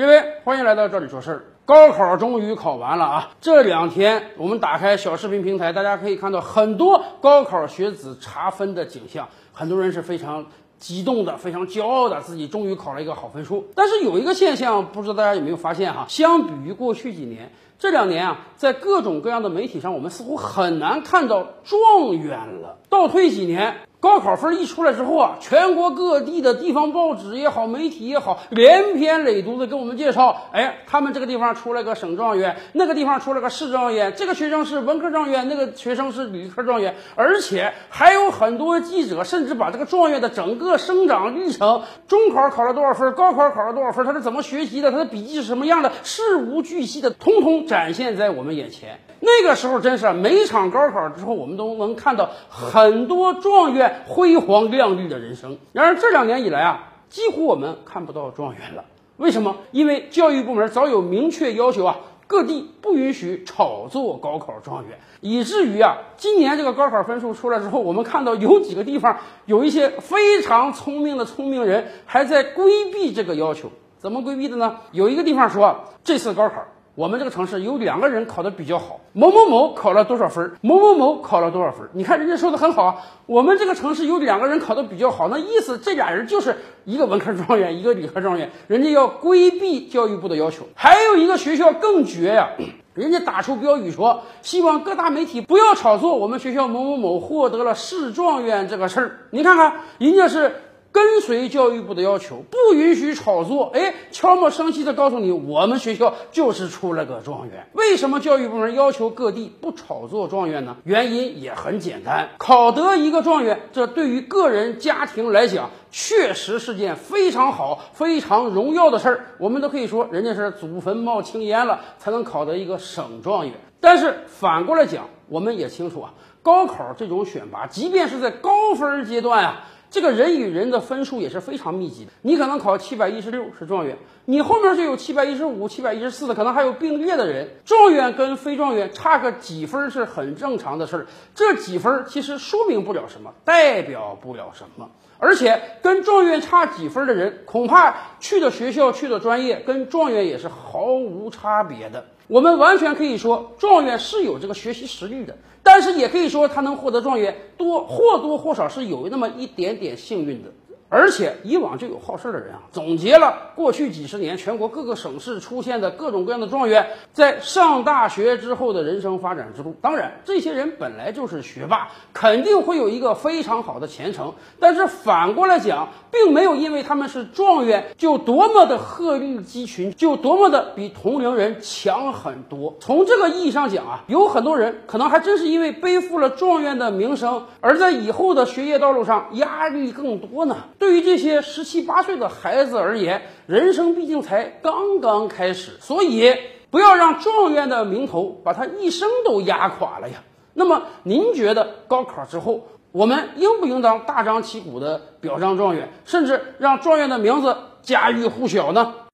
各位，欢迎来到这里说事儿。高考终于考完了啊！这两天我们打开小视频平台，大家可以看到很多高考学子查分的景象，很多人是非常激动的，非常骄傲的，自己终于考了一个好分数。但是有一个现象，不知道大家有没有发现哈？相比于过去几年，这两年啊，在各种各样的媒体上，我们似乎很难看到状元了。倒退几年。高考分一出来之后啊，全国各地的地方报纸也好，媒体也好，连篇累牍的给我们介绍，哎，他们这个地方出了个省状元，那个地方出了个市状元，这个学生是文科状元，那个学生是理科状元，而且还有很多记者甚至把这个状元的整个生长历程，中考考了多少分，高考考了多少分，他是怎么学习的，他的笔记是什么样的，事无巨细的，通通展现在我们眼前。那个时候真是每场高考之后，我们都能看到很多状元辉煌亮丽的人生。然而这两年以来啊，几乎我们看不到状元了。为什么？因为教育部门早有明确要求啊，各地不允许炒作高考状元，以至于啊，今年这个高考分数出来之后，我们看到有几个地方有一些非常聪明的聪明人还在规避这个要求。怎么规避的呢？有一个地方说，这次高考。我们这个城市有两个人考的比较好，某某某考了多少分，某某某考了多少分。你看人家说的很好啊，我们这个城市有两个人考的比较好，那意思这俩人就是一个文科状元，一个理科状元，人家要规避教育部的要求。还有一个学校更绝呀，人家打出标语说，希望各大媒体不要炒作我们学校某某某获得了市状元这个事儿。你看看，人家是。跟随教育部的要求，不允许炒作。哎，悄没声息的告诉你，我们学校就是出了个状元。为什么教育部门要求各地不炒作状元呢？原因也很简单，考得一个状元，这对于个人家庭来讲，确实是件非常好、非常荣耀的事儿。我们都可以说，人家是祖坟冒青烟了，才能考得一个省状元。但是反过来讲，我们也清楚啊，高考这种选拔，即便是在高分阶段啊。这个人与人的分数也是非常密集的，你可能考七百一十六是状元，你后面就有七百一十五、七百一十四的，可能还有并列的人。状元跟非状元差个几分是很正常的事儿，这几分其实说明不了什么，代表不了什么。而且跟状元差几分的人，恐怕去的学校、去的专业跟状元也是毫无差别的。我们完全可以说，状元是有这个学习实力的。但是也可以说，他能获得状元，多或多或少是有那么一点点幸运的。而且以往就有好事的人啊，总结了过去几十年全国各个省市出现的各种各样的状元在上大学之后的人生发展之路。当然，这些人本来就是学霸，肯定会有一个非常好的前程。但是反过来讲，并没有因为他们是状元就多么的鹤立鸡群，就多么的比同龄人强很多。从这个意义上讲啊，有很多人可能还真是因为背负了状元的名声，而在以后的学业道路上压力更多呢。对于这些十七八岁的孩子而言，人生毕竟才刚刚开始，所以不要让状元的名头把他一生都压垮了呀。那么，您觉得高考之后，我们应不应当大张旗鼓的表彰状元，甚至让状元的名字家喻户晓呢？